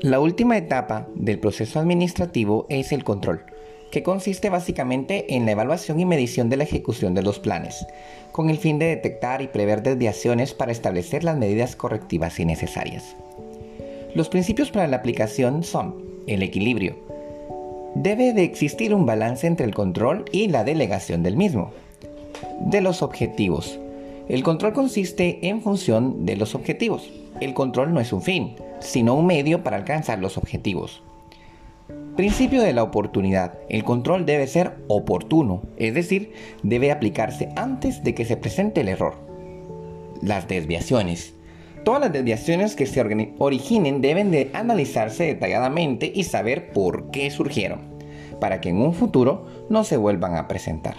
La última etapa del proceso administrativo es el control, que consiste básicamente en la evaluación y medición de la ejecución de los planes, con el fin de detectar y prever desviaciones para establecer las medidas correctivas y necesarias. Los principios para la aplicación son el equilibrio. Debe de existir un balance entre el control y la delegación del mismo. De los objetivos. El control consiste en función de los objetivos. El control no es un fin, sino un medio para alcanzar los objetivos. Principio de la oportunidad. El control debe ser oportuno, es decir, debe aplicarse antes de que se presente el error. Las desviaciones. Todas las desviaciones que se originen deben de analizarse detalladamente y saber por qué surgieron, para que en un futuro no se vuelvan a presentar.